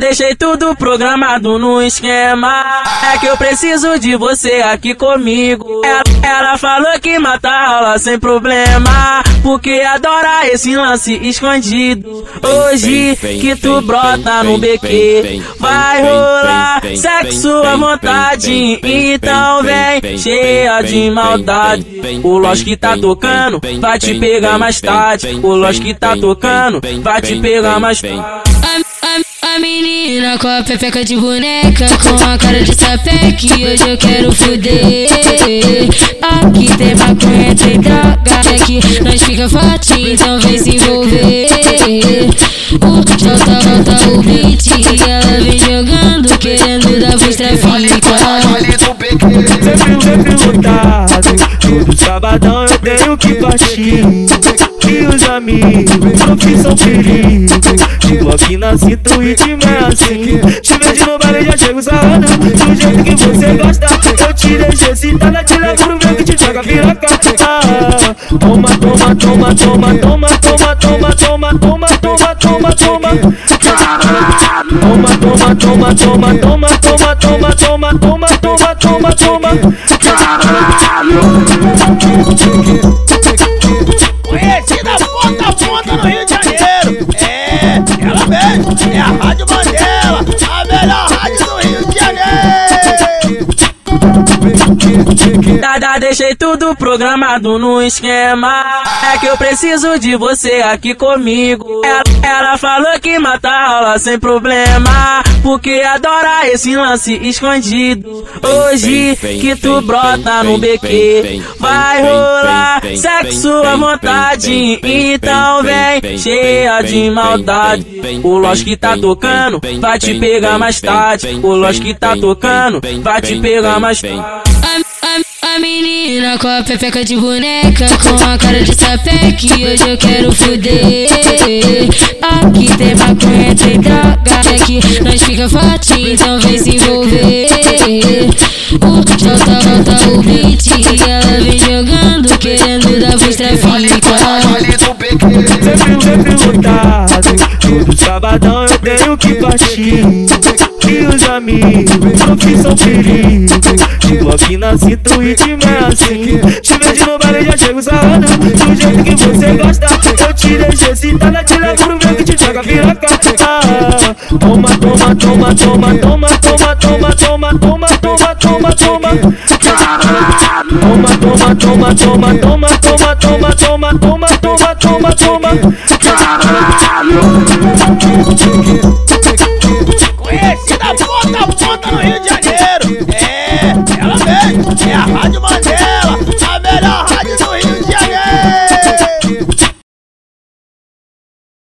Deixei tudo programado no esquema. É que eu preciso de você aqui comigo. Ela, ela falou que mata aula sem problema. Porque adora esse lance escondido. Hoje que tu brota no BQ, vai rolar sexo à vontade. Então vem cheia de maldade. O Lost que tá tocando vai te pegar mais tarde. O Lost que tá tocando vai te pegar mais tarde. Com a pepeca de boneca, com a cara de sapeque, hoje eu quero fuder. Aqui tem maconha, tem droga, aqui nós fica forte, então vem se envolver. O Jota volta o beat, ela vem jogando, querendo dar voz traficar. Sempre, sempre lotado, todo sabadão eu tenho que partir e os amigos profissão perigo De bloco na cinta e de assim Te vejo no baile já chego sarrando Do jeito que você gosta Eu te deixo excitada, te levo pro meu que te joga piroca ah, Toma, toma, toma, toma, toma, toma, toma, toma, toma, toma, toma, toma Toma, toma, toma, toma, toma, toma, toma, toma, toma, toma, toma, toma Conhecida Deixei tudo programado no esquema. É que eu preciso de você aqui comigo. Ela, ela falou que mata aula sem problema. Porque adora esse lance escondido. Hoje que tu brota no BQ, vai rolar sexo à vontade. Então vem cheia de maldade. O Lost que tá tocando vai te pegar mais tarde. O Lost que tá tocando vai te pegar mais tarde. A, menina com a pepeca de boneca, com a cara de sapeque, hoje eu quero fuder. Aqui tem maconha, tem droga, aqui nós fica forte, então vem se envolver. O Jota volta o beat, ela vem jogando, querendo dar voz traficar. Sempre, sempre lotado, todo sabadão eu tenho que partir e os amigos profissão perigo De bloco na e de assim Te vejo no baile já chego sarrando Do jeito que você gosta Eu te deixo excitada, te levo pro meu que te joga piroca ah, Toma, toma, toma, toma, toma, toma, toma, toma, toma, toma, toma, toma Toma, toma, toma, toma, toma, toma, toma, toma, toma, toma, toma, toma